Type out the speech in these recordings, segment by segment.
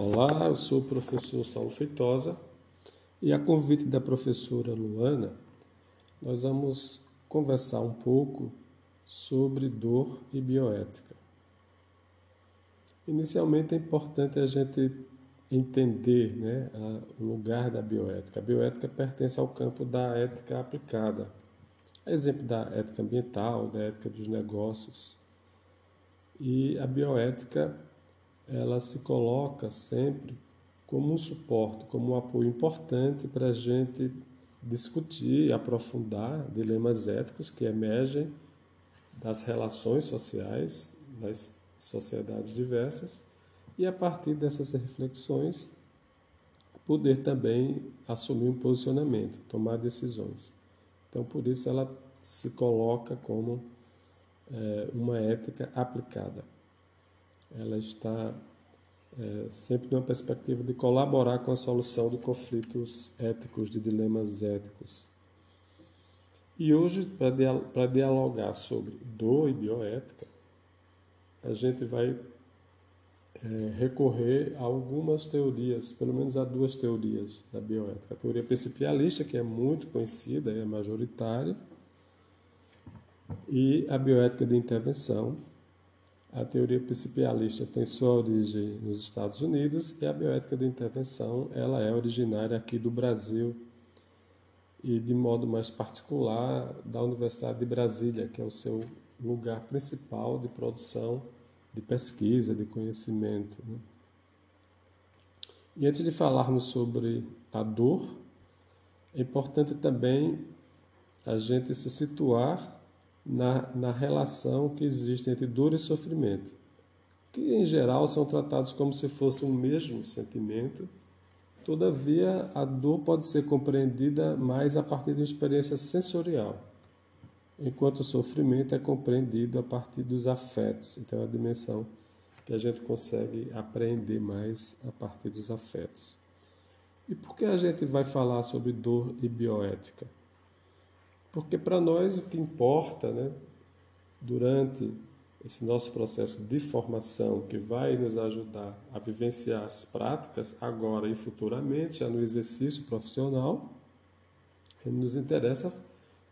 Olá, eu sou o professor Saulo Feitosa e a convite da professora Luana, nós vamos conversar um pouco sobre dor e bioética. Inicialmente é importante a gente entender né, o lugar da bioética. A bioética pertence ao campo da ética aplicada, exemplo da ética ambiental, da ética dos negócios. E a bioética ela se coloca sempre como um suporte, como um apoio importante para a gente discutir e aprofundar dilemas éticos que emergem das relações sociais das sociedades diversas e a partir dessas reflexões poder também assumir um posicionamento, tomar decisões. Então, por isso ela se coloca como é, uma ética aplicada ela está é, sempre numa perspectiva de colaborar com a solução de conflitos éticos, de dilemas éticos. E hoje, para dialogar sobre dor e bioética, a gente vai é, recorrer a algumas teorias, pelo menos a duas teorias da bioética. A teoria principialista, que é muito conhecida é majoritária, e a bioética de intervenção, a teoria principialista tem sua origem nos Estados Unidos e a bioética de intervenção ela é originária aqui do Brasil e de modo mais particular da Universidade de Brasília, que é o seu lugar principal de produção de pesquisa, de conhecimento. Né? E antes de falarmos sobre a dor, é importante também a gente se situar na, na relação que existe entre dor e sofrimento, que em geral são tratados como se fosse um mesmo sentimento. Todavia, a dor pode ser compreendida mais a partir de uma experiência sensorial, enquanto o sofrimento é compreendido a partir dos afetos. Então, é a dimensão que a gente consegue apreender mais a partir dos afetos. E por que a gente vai falar sobre dor e bioética? Porque para nós o que importa, né, durante esse nosso processo de formação que vai nos ajudar a vivenciar as práticas agora e futuramente, já no exercício profissional, nos interessa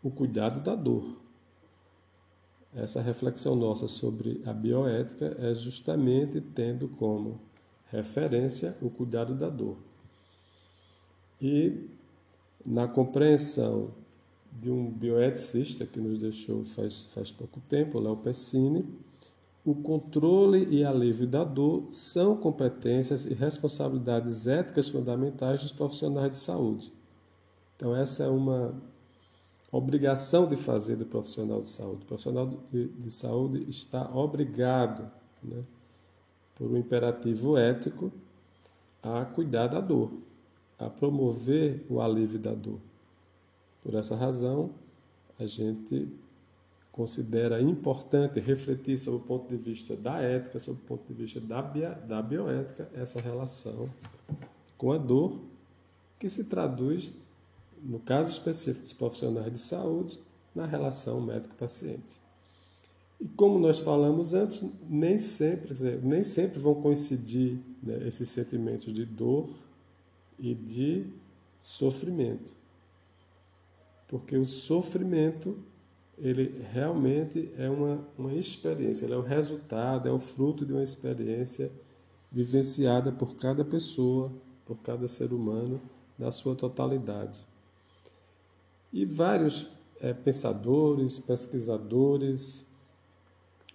o cuidado da dor. Essa reflexão nossa sobre a bioética é justamente tendo como referência o cuidado da dor. E na compreensão de um bioeticista que nos deixou faz, faz pouco tempo, Léo Pessini, o controle e alívio da dor são competências e responsabilidades éticas fundamentais dos profissionais de saúde. Então, essa é uma obrigação de fazer do profissional de saúde. O profissional de, de saúde está obrigado, né, por um imperativo ético, a cuidar da dor, a promover o alívio da dor. Por essa razão, a gente considera importante refletir sobre o ponto de vista da ética, sobre o ponto de vista da, bio, da bioética, essa relação com a dor, que se traduz, no caso específico dos profissionais de saúde, na relação médico-paciente. E como nós falamos antes, nem sempre, nem sempre vão coincidir né, esses sentimentos de dor e de sofrimento porque o sofrimento ele realmente é uma, uma experiência, ele é o resultado, é o fruto de uma experiência vivenciada por cada pessoa, por cada ser humano, na sua totalidade. E vários é, pensadores, pesquisadores,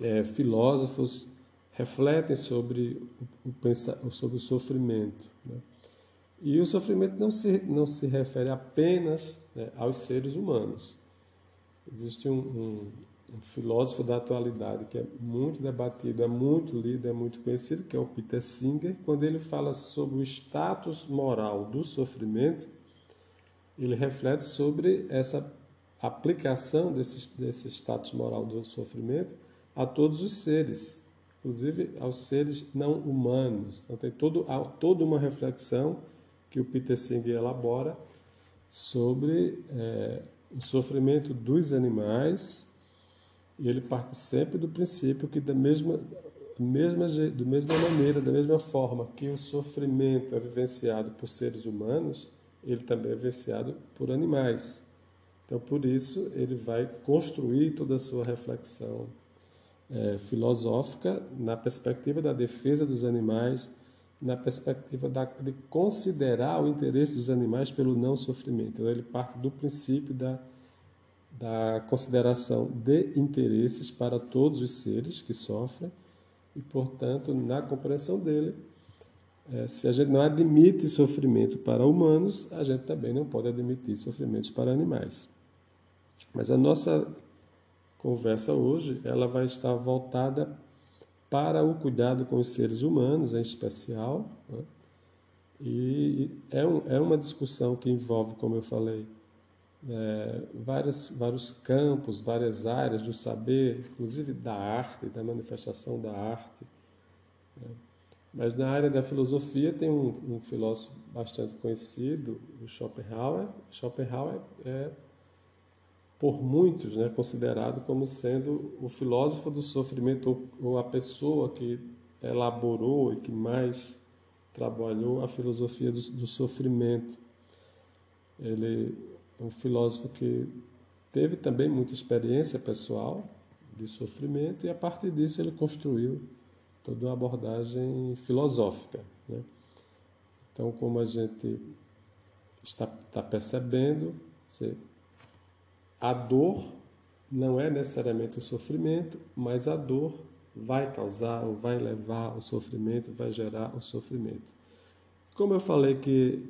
é, filósofos refletem sobre o, o, sobre o sofrimento. Né? E o sofrimento não se, não se refere apenas né, aos seres humanos. Existe um, um, um, filósofo da atualidade que é muito debatido, é muito lido, é muito conhecido, que é o Peter Singer. Quando ele fala sobre o status moral do sofrimento, ele reflete sobre essa aplicação desse, desse status moral do sofrimento a todos os seres, inclusive aos seres não humanos. Então tem todo, toda uma reflexão que o Peter Singer elabora sobre é, o sofrimento dos animais e ele parte sempre do princípio que da mesma mesma, da mesma maneira, da mesma forma que o sofrimento é vivenciado por seres humanos, ele também é vivenciado por animais. Então, por isso, ele vai construir toda a sua reflexão é, filosófica na perspectiva da defesa dos animais, na perspectiva da, de considerar o interesse dos animais pelo não sofrimento. Então, ele parte do princípio da, da consideração de interesses para todos os seres que sofrem e, portanto, na compreensão dele, é, se a gente não admite sofrimento para humanos, a gente também não pode admitir sofrimentos para animais. Mas a nossa conversa hoje, ela vai estar voltada para o cuidado com os seres humanos, em especial. Né? E é, um, é uma discussão que envolve, como eu falei, é, várias, vários campos, várias áreas do saber, inclusive da arte, da manifestação da arte. Né? Mas na área da filosofia tem um, um filósofo bastante conhecido, o Schopenhauer. Schopenhauer é por muitos, né, considerado como sendo o filósofo do sofrimento ou a pessoa que elaborou e que mais trabalhou a filosofia do, do sofrimento. Ele é um filósofo que teve também muita experiência pessoal de sofrimento e a partir disso ele construiu toda uma abordagem filosófica. Né? Então, como a gente está, está percebendo, você a dor não é necessariamente o sofrimento, mas a dor vai causar ou vai levar o sofrimento, vai gerar o sofrimento. Como eu falei que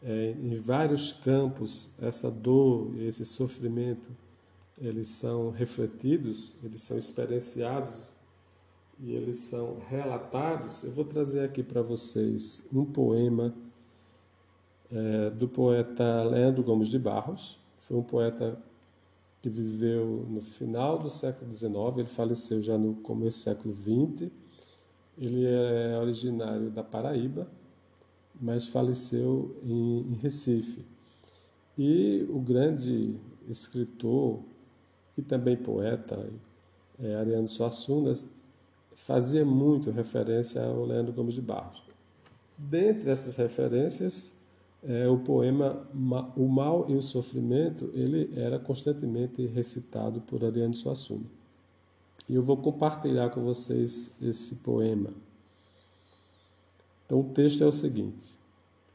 é, em vários campos essa dor e esse sofrimento eles são refletidos, eles são experienciados e eles são relatados, eu vou trazer aqui para vocês um poema é, do poeta Leandro Gomes de Barros. Foi um poeta viveu no final do século XIX, ele faleceu já no começo do século XX. Ele é originário da Paraíba, mas faleceu em, em Recife. E o grande escritor e também poeta é, Ariano Suassuna fazia muito referência ao Leandro Gomes de Barros. Dentre essas referências, é, o poema O Mal e o Sofrimento, ele era constantemente recitado por Ariane Suassuna. E eu vou compartilhar com vocês esse poema. Então o texto é o seguinte: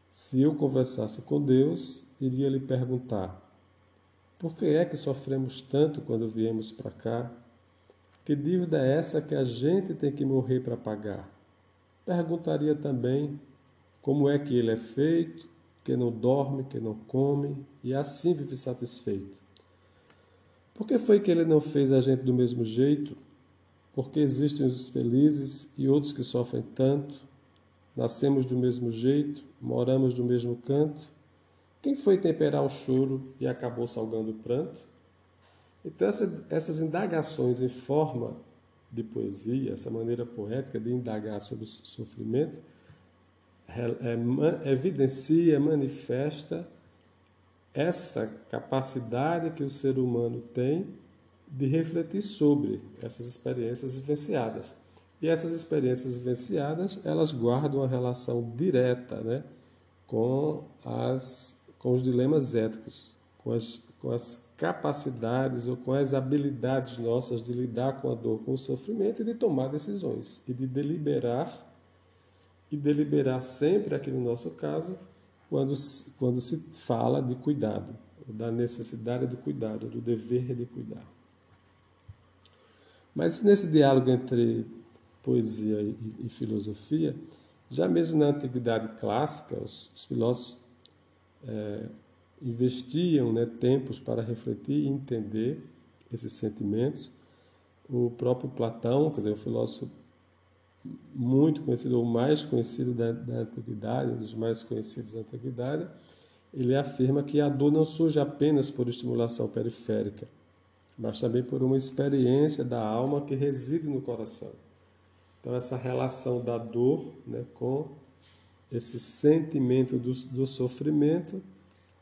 Se eu conversasse com Deus, iria lhe perguntar: Por que é que sofremos tanto quando viemos para cá? Que dívida é essa que a gente tem que morrer para pagar? Perguntaria também como é que ele é feito, que não dorme, que não come e assim vive satisfeito. Por que foi que ele não fez a gente do mesmo jeito? Porque existem os felizes e outros que sofrem tanto. Nascemos do mesmo jeito, moramos do mesmo canto. Quem foi temperar o choro e acabou salgando o pranto? Então, essa, essas indagações em forma de poesia, essa maneira poética de indagar sobre o sofrimento, evidencia, manifesta essa capacidade que o ser humano tem de refletir sobre essas experiências vivenciadas. E essas experiências vivenciadas, elas guardam uma relação direta né, com, as, com os dilemas éticos, com as, com as capacidades ou com as habilidades nossas de lidar com a dor, com o sofrimento e de tomar decisões e de deliberar e deliberar sempre, aqui no nosso caso, quando, quando se fala de cuidado, da necessidade do cuidado, do dever de cuidar. Mas nesse diálogo entre poesia e, e filosofia, já mesmo na antiguidade clássica, os, os filósofos é, investiam né, tempos para refletir e entender esses sentimentos. O próprio Platão, quer dizer, o filósofo muito conhecido, ou mais conhecido da, da antiguidade, um dos mais conhecidos da antiguidade, ele afirma que a dor não surge apenas por estimulação periférica, mas também por uma experiência da alma que reside no coração. Então, essa relação da dor né, com esse sentimento do, do sofrimento,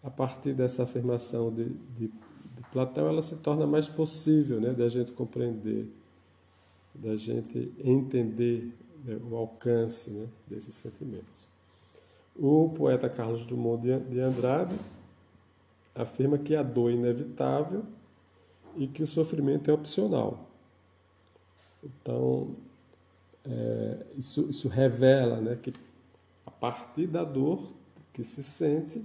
a partir dessa afirmação de, de, de Platão, ela se torna mais possível né, da gente compreender da gente entender né, o alcance né, desses sentimentos. O poeta Carlos Drummond de Andrade afirma que a dor é inevitável e que o sofrimento é opcional. Então, é, isso, isso revela né, que a partir da dor que se sente,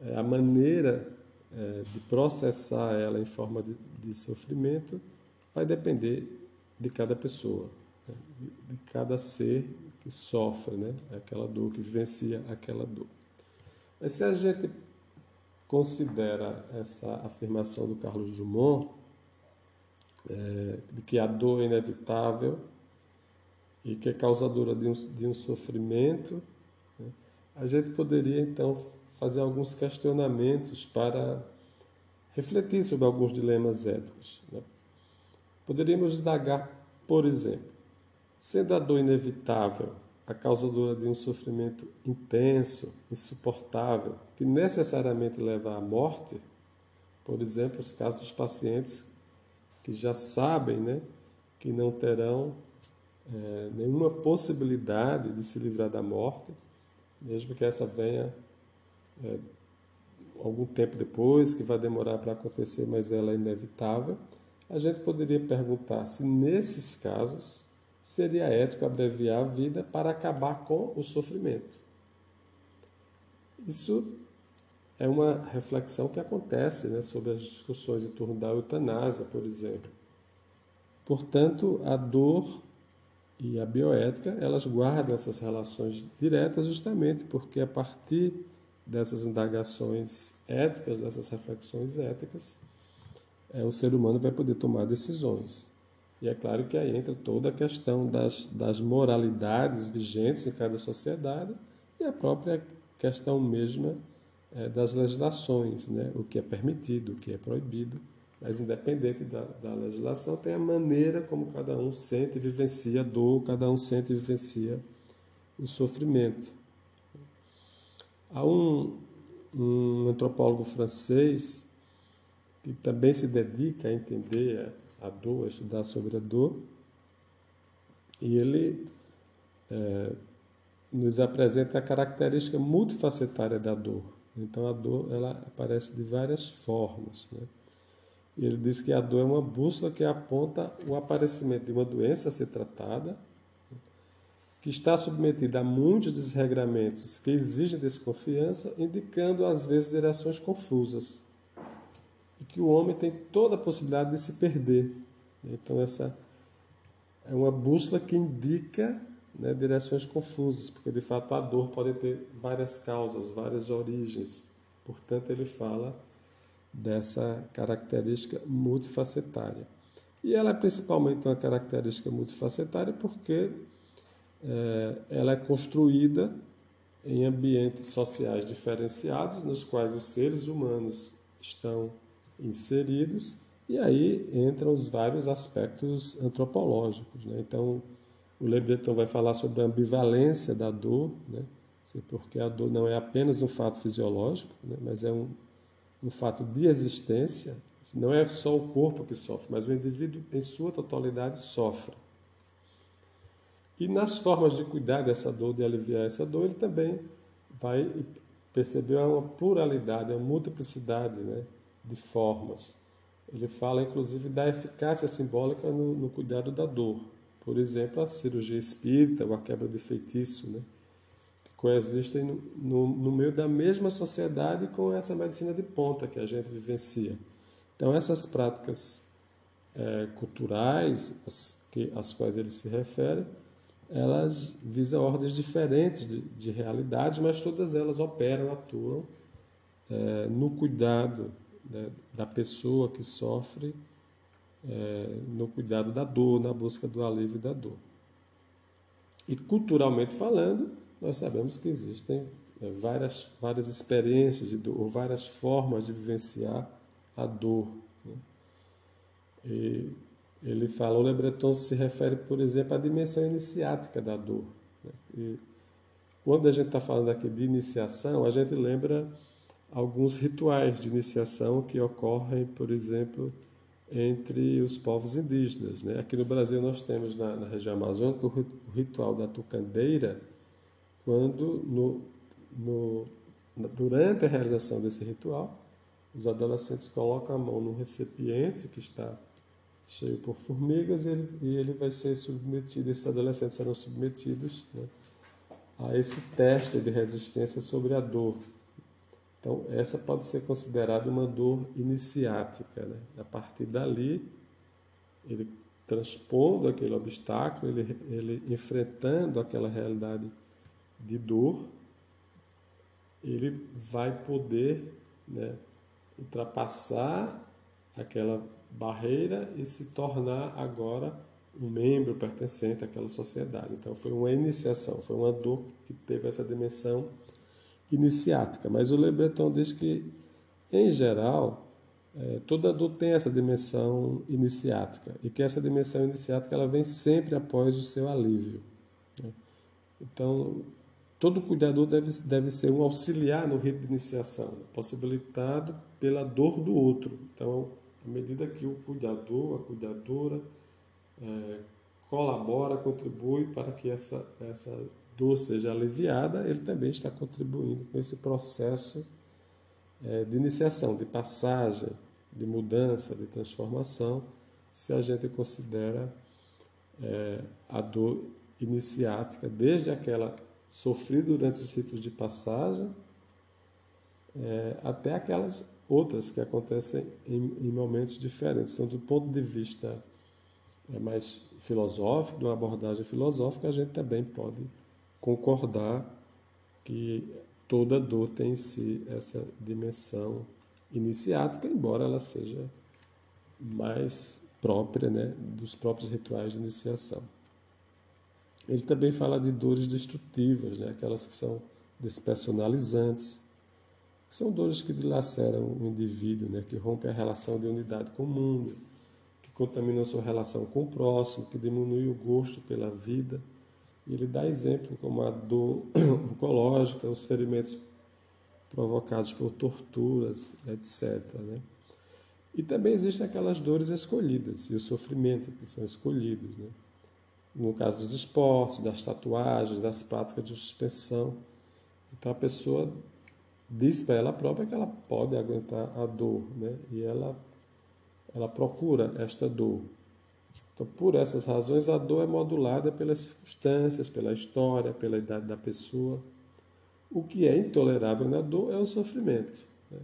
é, a maneira é, de processar ela em forma de, de, sofrimento vai depender de cada pessoa, né, de, cada ser que sofre né, aquela dor, que vivencia aquela dor. Mas se a gente considera essa afirmação do Carlos Drummond, é, de que a dor é inevitável e que é causadora de um, de um sofrimento, né, a gente poderia então fazer alguns questionamentos para refletir sobre alguns dilemas éticos. Né? Poderíamos indagar, por exemplo, sendo a dor inevitável, a causadora de um sofrimento intenso, insuportável, que necessariamente leva à morte, por exemplo, os casos dos pacientes que já sabem né, que não terão é, nenhuma possibilidade de se livrar da morte, mesmo que essa venha é, algum tempo depois, que vai demorar para acontecer, mas ela é inevitável. A gente poderia perguntar se nesses casos seria ético abreviar a vida para acabar com o sofrimento. Isso é uma reflexão que acontece né, sobre as discussões em torno da eutanásia, por exemplo. Portanto, a dor e a bioética, elas guardam essas relações diretas justamente porque a partir dessas indagações éticas, dessas reflexões éticas, é, o ser humano vai poder tomar decisões. E é claro que aí entra toda a questão das, das moralidades vigentes em cada sociedade e a própria questão mesma é, das legislações, né? o que é permitido, o que é proibido. Mas, independente da, da legislação, tem a maneira como cada um sente e vivencia a dor, cada um sente e vivencia o sofrimento. Há um, um antropólogo francês que também se dedica a entender a dor, a estudar sobre a dor, e ele é, nos apresenta a característica multifacetária da dor. Então a dor ela aparece de várias formas. Né? Ele diz que a dor é uma bússola que aponta o aparecimento de uma doença a ser tratada, que está submetida a muitos desregramentos que exigem desconfiança, indicando às vezes direções confusas que o homem tem toda a possibilidade de se perder. Então, essa é uma bússola que indica né, direções confusas, porque de fato a dor pode ter várias causas, várias origens. Portanto, ele fala dessa característica multifacetária. E ela é principalmente uma característica multifacetária porque é, ela é construída em ambientes sociais diferenciados, nos quais os seres humanos estão inseridos, e aí entram os vários aspectos antropológicos. Né? Então, o Le Breton vai falar sobre a ambivalência da dor, né? porque a dor não é apenas um fato fisiológico, né? mas é um, um fato de existência. Não é só o corpo que sofre, mas o indivíduo em sua totalidade sofre. E nas formas de cuidar dessa dor, de aliviar essa dor, ele também vai perceber uma pluralidade, uma multiplicidade né? De formas. Ele fala, inclusive, da eficácia simbólica no, no cuidado da dor. Por exemplo, a cirurgia espírita ou a quebra de feitiço, né? que coexistem no, no, no meio da mesma sociedade com essa medicina de ponta que a gente vivencia. Então, essas práticas é, culturais, as, que, às quais ele se refere, elas visam ordens diferentes de, de realidade, mas todas elas operam, atuam é, no cuidado né, da pessoa que sofre é, no cuidado da dor, na busca do alívio da dor. E culturalmente falando, nós sabemos que existem é, várias, várias experiências de dor, ou várias formas de vivenciar a dor. Né? E ele fala, o Le Breton se refere, por exemplo, à dimensão iniciática da dor. Né? E quando a gente está falando aqui de iniciação, a gente lembra alguns rituais de iniciação que ocorrem, por exemplo, entre os povos indígenas. Né? Aqui no Brasil nós temos na, na região amazônica o ritual da tucandeira, quando no, no, durante a realização desse ritual, os adolescentes colocam a mão num recipiente que está cheio por formigas e ele, e ele vai ser submetido, esses adolescentes serão submetidos né, a esse teste de resistência sobre a dor. Então, essa pode ser considerada uma dor iniciática. Né? A partir dali, ele transpondo aquele obstáculo, ele, ele enfrentando aquela realidade de dor, ele vai poder né, ultrapassar aquela barreira e se tornar agora um membro pertencente àquela sociedade. Então foi uma iniciação, foi uma dor que teve essa dimensão iniciática. Mas o Le diz que, em geral, é, toda dor tem essa dimensão iniciática e que essa dimensão iniciática ela vem sempre após o seu alívio. Né? Então, todo cuidador deve, deve ser um auxiliar no rito de iniciação, possibilitado pela dor do outro. Então, à medida que o cuidador, a cuidadora, é, colabora, contribui para que essa, essa dor seja aliviada, ele também está contribuindo com esse processo é, de iniciação, de passagem, de mudança, de transformação, se a gente considera é, a dor iniciática, desde aquela sofrida durante os ritos de passagem, é, até aquelas outras que acontecem em, momentos diferentes. Então, do ponto de vista mais filosófico, de uma abordagem filosófica, a gente também pode concordar que toda dor tem em si essa dimensão iniciática, embora ela seja mais própria né, dos próprios rituais de iniciação. Ele também fala de dores destrutivas, né, aquelas que são despersonalizantes, que são dores que dilaceram o indivíduo, né, que rompem a relação de unidade com o mundo, que contaminam sua relação com o próximo, que diminuem o gosto pela vida e ele dá exemplo como a dor oncológica, os ferimentos provocados por torturas, etc. Né? E também existem aquelas dores escolhidas e o sofrimento que são escolhidos. Né? No caso dos esportes, das tatuagens, das práticas de suspensão. Então a pessoa diz para ela própria que ela pode aguentar a dor né? e ela, ela procura esta dor. Então, por essas razões, a dor é modulada pelas circunstâncias, pela história, pela idade da pessoa. O que é intolerável na dor é o sofrimento, né?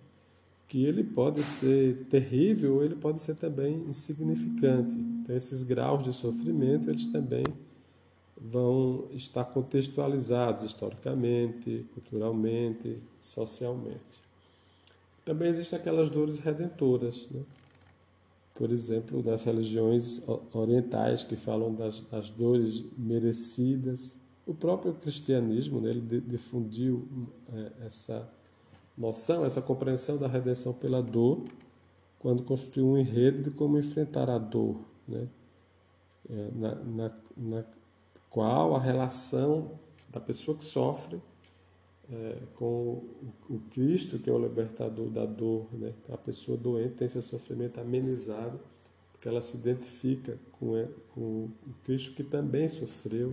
que ele pode ser terrível ou ele pode ser também insignificante. Então, esses graus de sofrimento, eles também vão estar contextualizados historicamente, culturalmente, socialmente. Também existem aquelas dores redentoras, né? Por exemplo, das religiões orientais que falam das, das dores merecidas. O próprio cristianismo né, ele difundiu é, essa noção, essa compreensão da redenção pela dor, quando construiu um enredo de como enfrentar a dor, né? É, na, na, na qual a relação da pessoa que sofre é, com o, Cristo, que é o libertador da dor. Né? A pessoa doente tem seu sofrimento amenizado, porque ela se identifica com, com o Cristo que também sofreu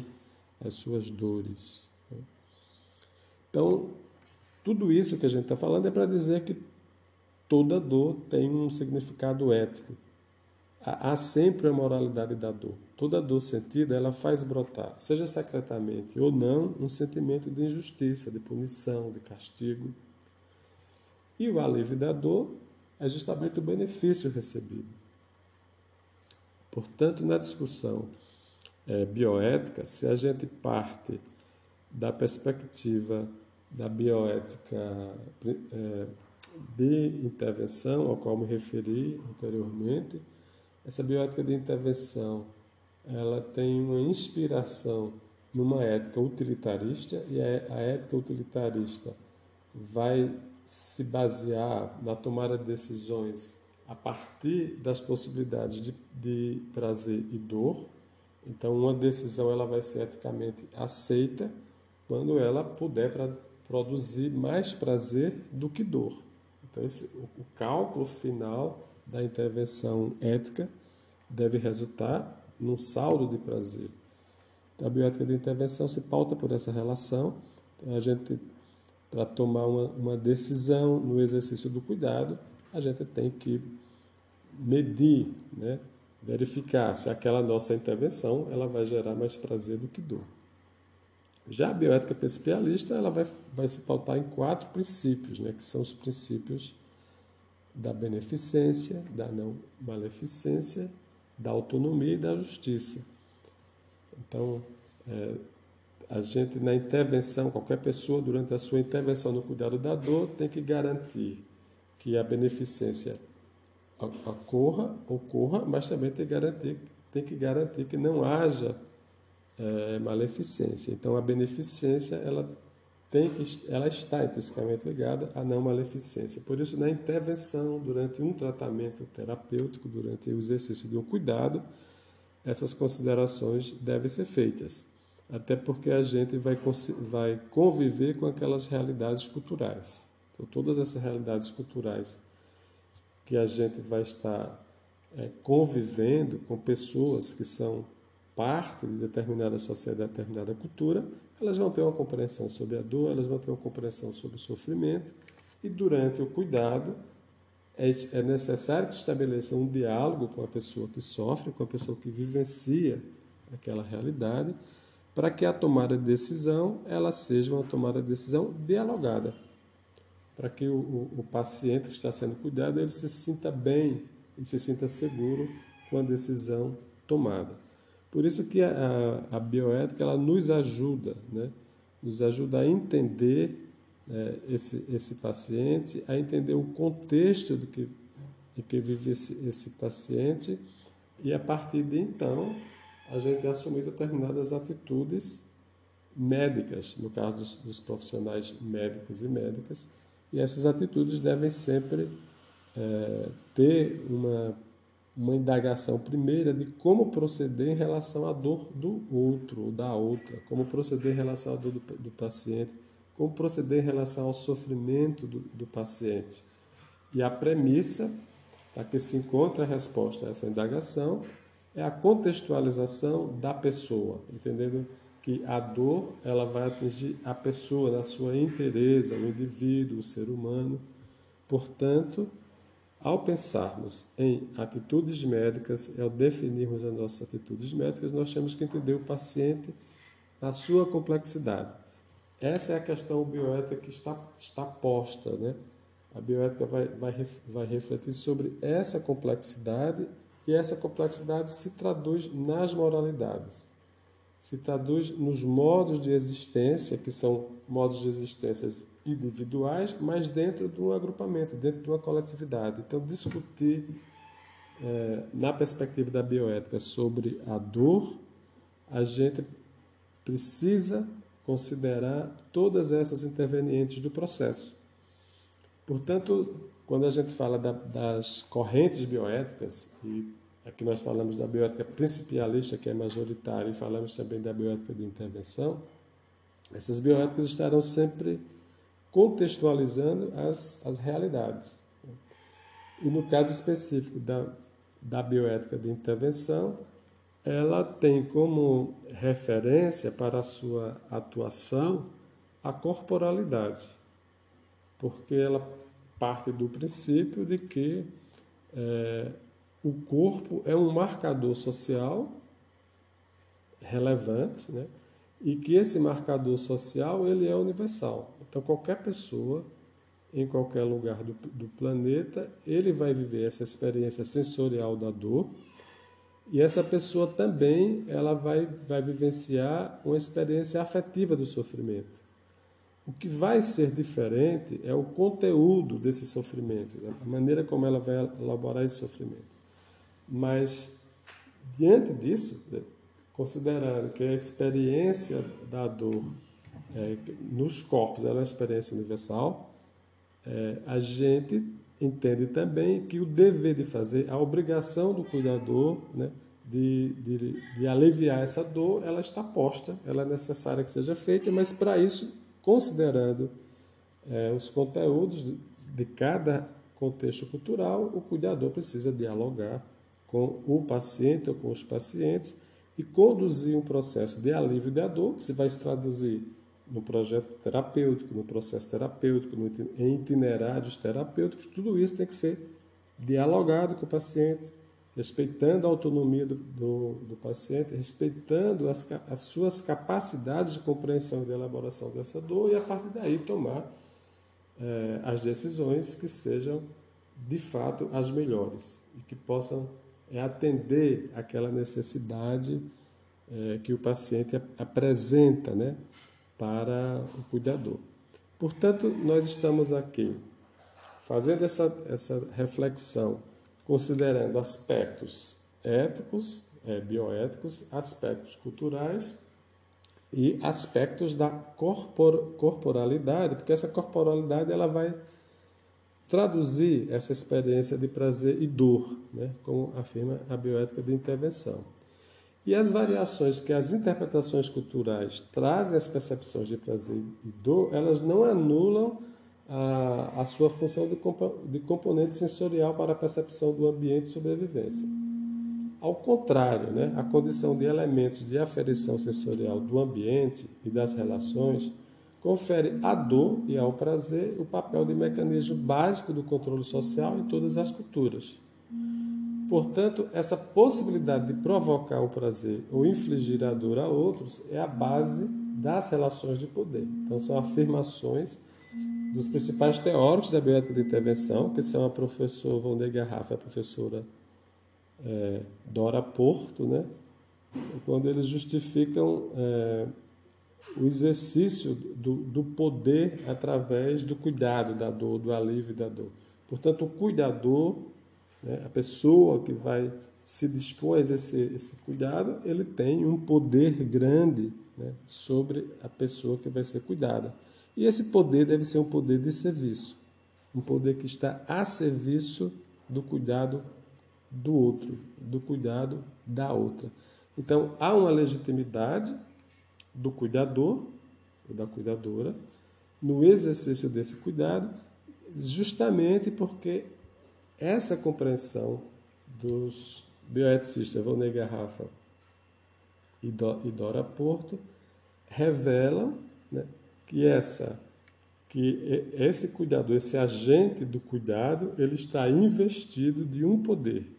as suas dores. Né? Então, tudo isso que a gente está falando é para dizer que toda dor tem um significado ético. Há sempre a moralidade da dor. Toda dor sentida, ela faz brotar, seja secretamente ou não, um sentimento de injustiça, de punição, de castigo. E o alívio da dor é justamente o benefício recebido. Portanto, na discussão é, bioética, se a gente parte da perspectiva da bioética é, de intervenção, ao qual me referi anteriormente, essa bioética de intervenção ela tem uma inspiração numa ética utilitarista e a ética utilitarista vai se basear na tomada de decisões a partir das possibilidades de, de prazer e dor. Então, uma decisão ela vai ser eticamente aceita quando ela puder pra, produzir mais prazer do que dor. Então, esse, o, o cálculo final da intervenção ética deve resultar num saldo de prazer. Então, a bioética de intervenção se pauta por essa relação. Então, a gente, para tomar uma, uma decisão no exercício do cuidado, a gente tem que medir, né? verificar se aquela nossa intervenção ela vai gerar mais prazer do que dor. Já a bioética principialista ela vai, vai se pautar em quatro princípios, né? que são os princípios da beneficência, da não maleficência, da autonomia e da justiça. Então, é, a gente na intervenção, qualquer pessoa durante a sua intervenção no cuidado da dor tem que garantir que a beneficência ocorra, ocorra, mas também tem que garantir, tem que, garantir que não haja é, maleficência. Então, a beneficência ela tem que, ela está intrinsecamente ligada à não maleficência. Por isso, na intervenção, durante um tratamento terapêutico, durante o exercício de um cuidado, essas considerações devem ser feitas. Até porque a gente vai, vai conviver com aquelas realidades culturais. Então, todas essas realidades culturais que a gente vai estar é, convivendo com pessoas que são parte de determinada sociedade, determinada cultura, elas vão ter uma compreensão sobre a dor, elas vão ter uma compreensão sobre o sofrimento, e durante o cuidado é, é necessário que estabeleça um diálogo com a pessoa que sofre, com a pessoa que vivencia aquela realidade, para que a tomada de decisão ela seja uma tomada de decisão dialogada, para que o, o, o paciente que está sendo cuidado ele se sinta bem, e se sinta seguro com a decisão tomada. Por isso que a, a, bioética ela nos ajuda, né? nos ajuda a entender né, esse, esse paciente, a entender o contexto de que, em que vive esse, esse paciente e a partir de então a gente assumir determinadas atitudes médicas, no caso dos, dos profissionais médicos e médicas, e essas atitudes devem sempre é, ter uma uma indagação primeira de como proceder em relação à dor do outro ou da outra, como proceder em relação à dor do, do paciente, como proceder em relação ao sofrimento do, do paciente. E a premissa para que se encontre a resposta a essa indagação é a contextualização da pessoa, entendendo que a dor ela vai atingir a pessoa na sua inteireza, o indivíduo, o ser humano. Portanto, ao pensarmos em atitudes médicas, ao definirmos as nossas atitudes médicas, nós temos que entender o paciente na sua complexidade. Essa é a questão bioética que está, está posta. Né? A bioética vai, vai, vai refletir sobre essa complexidade e essa complexidade se traduz nas moralidades, se traduz nos modos de existência, que são modos de existência individuais, mas dentro de um agrupamento, dentro de uma coletividade. Então, discutir é, na perspectiva da bioética sobre a dor, a gente precisa considerar todas essas intervenientes do processo. Portanto, quando a gente fala da, das correntes bioéticas, e aqui nós falamos da bioética principialista, que é majoritária, e falamos também da bioética de intervenção, essas bioéticas estarão sempre contextualizando as, as realidades. E no caso específico da, da bioética de intervenção, ela tem como referência para a sua atuação a corporalidade, porque ela parte do princípio de que é, o corpo é um marcador social relevante, né? e que esse marcador social ele é universal. Então qualquer pessoa em qualquer lugar do, do planeta ele vai viver essa experiência sensorial da dor e essa pessoa também ela vai, vai vivenciar uma experiência afetiva do sofrimento. O que vai ser diferente é o conteúdo desse sofrimento, a maneira como ela vai elaborar esse sofrimento. Mas, diante disso, considerando que a experiência da dor é, nos corpos é uma experiência universal, é, a gente entende também que o dever de fazer, a obrigação do cuidador né, de, de, de aliviar essa dor, ela está posta, ela é necessária que seja feita, mas para isso, considerando é, os conteúdos de, de cada contexto cultural, o cuidador precisa dialogar com o paciente ou com os pacientes e conduzir um processo de alívio da dor, que se vai se traduzir no projeto terapêutico, no processo terapêutico, em itinerários terapêuticos, tudo isso tem que ser dialogado com o paciente, respeitando a autonomia do, do, do paciente, respeitando as, as, suas capacidades de compreensão e de elaboração dessa dor, e a partir daí tomar é, as decisões que sejam de fato as melhores e que possam é, atender aquela necessidade é, que o paciente apresenta né, para o cuidador. Portanto, nós estamos aqui fazendo essa, essa reflexão considerando aspectos éticos, é, bioéticos, aspectos culturais e aspectos da corpor, corporalidade, porque essa corporalidade ela vai traduzir essa experiência de prazer e dor, né, como afirma a bioética de intervenção. E as variações que as interpretações culturais trazem às percepções de prazer e dor, elas não anulam a, a sua função de, compo, de componente sensorial para a percepção do ambiente de sobrevivência. Ao contrário, né, a condição de elementos de aferição sensorial do ambiente e das relações confere à dor e ao prazer o papel de mecanismo básico do controle social em todas as culturas. Portanto, essa possibilidade de provocar o prazer ou infligir a dor a outros é a base das relações de poder. Então, são afirmações dos principais teóricos da bioética de intervenção, que são a professora Vonde Garrafa e a professora é, Dora Porto, né? quando eles justificam é, o exercício do, do poder através do cuidado da dor, do alívio da dor. Portanto, o cuidador, né, a pessoa que vai se dispor a exercer esse cuidado, ele tem um poder grande né, sobre a pessoa que vai ser cuidada. E esse poder deve ser um poder de serviço, um poder que está a serviço do cuidado do outro, do cuidado da outra. Então, há uma legitimidade do cuidador ou da cuidadora no exercício desse cuidado, justamente porque essa compreensão dos bioeticistas Volney Garrafa e Dora Porto revelam né, que essa que esse cuidador, esse agente do cuidado, ele está investido de um poder,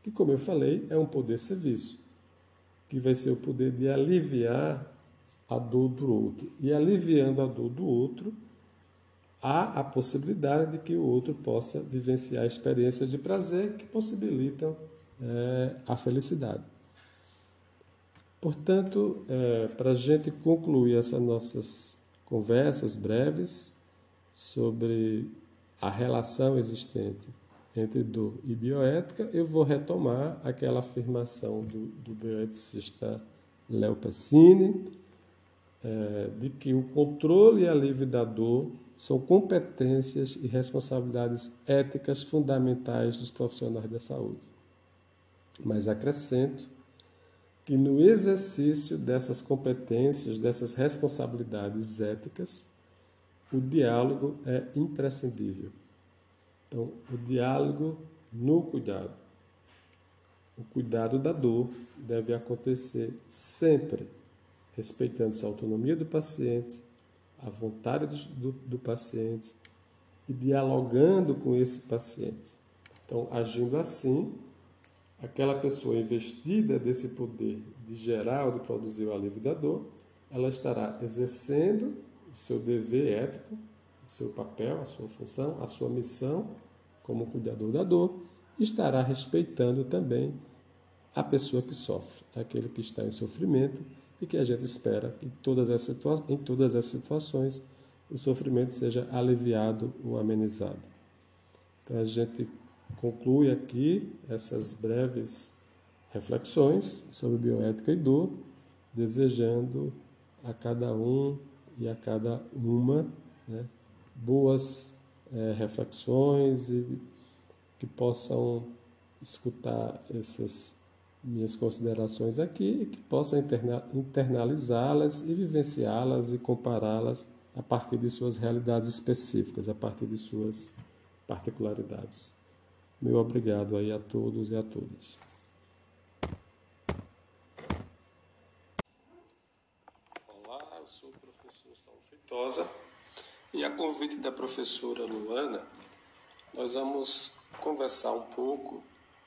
que como eu falei, é um poder serviço, que vai ser o poder de aliviar a dor do outro. E aliviando a dor do outro, há a possibilidade de que o outro possa vivenciar experiências de prazer que possibilitam é, a felicidade. Portanto, é, para a gente concluir essas nossas conversas breves sobre a relação existente entre dor e bioética, eu vou retomar aquela afirmação do, do bioeticista Léo Pessini, é, de que o controle e alívio da dor são competências e responsabilidades éticas fundamentais dos profissionais da saúde. Mas acrescento que no exercício dessas competências, dessas responsabilidades éticas, o diálogo é imprescindível. Então, o diálogo no cuidado. O cuidado da dor deve acontecer sempre, respeitando-se a autonomia do paciente, a vontade do, do, do paciente e dialogando com esse paciente. Então, agindo assim, aquela pessoa investida desse poder de gerar ou de produzir o alívio da dor, ela estará exercendo o seu dever ético, o seu papel, a sua função, a sua missão como cuidador da dor, e estará respeitando também a pessoa que sofre, aquele que está em sofrimento e que a gente espera que todas as em todas as situações o sofrimento seja aliviado ou amenizado. Então a gente conclui aqui essas breves reflexões sobre bioética e dor, desejando a cada um e a cada uma né, boas é, reflexões e que possam escutar essas minhas considerações aqui e que possam internalizá-las e vivenciá-las e compará-las a partir de suas realidades específicas, a partir de suas particularidades. Meu obrigado aí a todos e a todas. Olá, eu sou o professor Saulo Feitosa e a convite da professora Luana, nós vamos conversar um pouco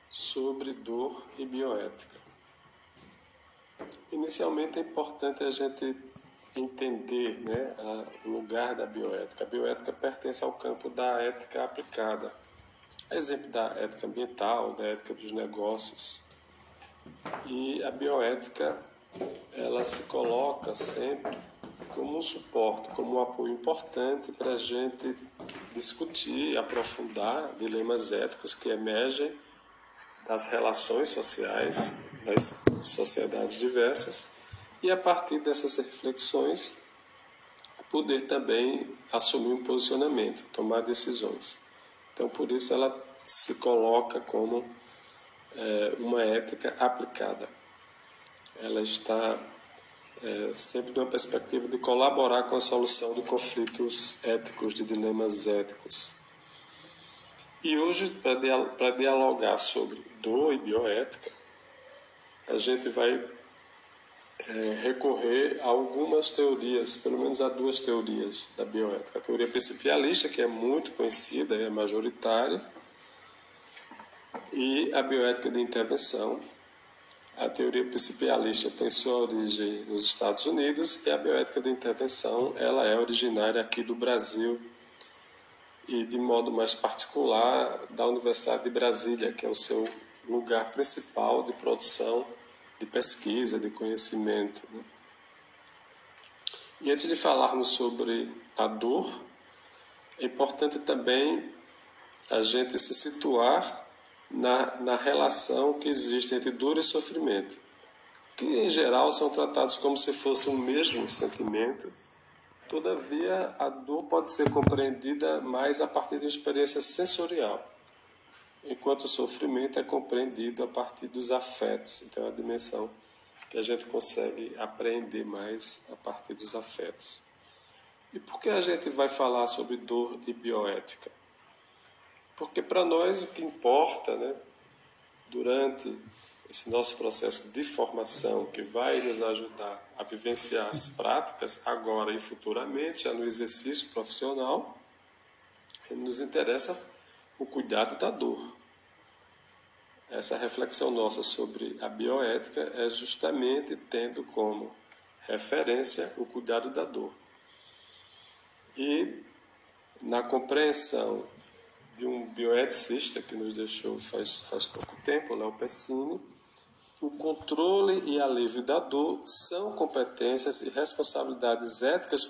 sobre dor e bioética. Inicialmente é importante a gente entender né, o lugar da bioética. A bioética pertence ao campo da ética aplicada. Exemplo da ética ambiental, da ética dos negócios. E a bioética ela se coloca sempre como um suporte, como um apoio importante para a gente discutir, aprofundar dilemas éticos que emergem das relações sociais das sociedades diversas e a partir dessas reflexões poder também assumir um posicionamento, tomar decisões. Então, por isso ela se coloca como é, uma ética aplicada. Ela está é, sempre numa perspectiva de colaborar com a solução de conflitos éticos, de dilemas éticos. E hoje, para dialogar sobre dor e bioética, a gente vai é, recorrer a algumas teorias, pelo menos a duas teorias da bioética. A teoria principialista, que é muito conhecida é majoritária, e a bioética de intervenção. A teoria principialista tem sua origem nos Estados Unidos e a bioética de intervenção ela é originária aqui do Brasil e de modo mais particular da Universidade de Brasília, que é o seu lugar principal de produção de pesquisa, de conhecimento. Né? E antes de falarmos sobre a dor, é importante também a gente se situar na, na relação que existe entre dor e sofrimento, que em geral são tratados como se fosse o mesmo sentimento. Todavia, a dor pode ser compreendida mais a partir de uma experiência sensorial enquanto o sofrimento é compreendido a partir dos afetos. Então, é a dimensão que a gente consegue aprender mais a partir dos afetos. E por que a gente vai falar sobre dor e bioética? Porque para nós o que importa, né, durante esse nosso processo de formação que vai nos ajudar a vivenciar as práticas agora e futuramente, já no exercício profissional, nos interessa o cuidado da dor. Essa reflexão nossa sobre a bioética é justamente tendo como referência o cuidado da dor. E na compreensão de um bioeticista que nos deixou faz, faz pouco tempo, Léo Pessini, o controle e alívio da dor são competências e responsabilidades éticas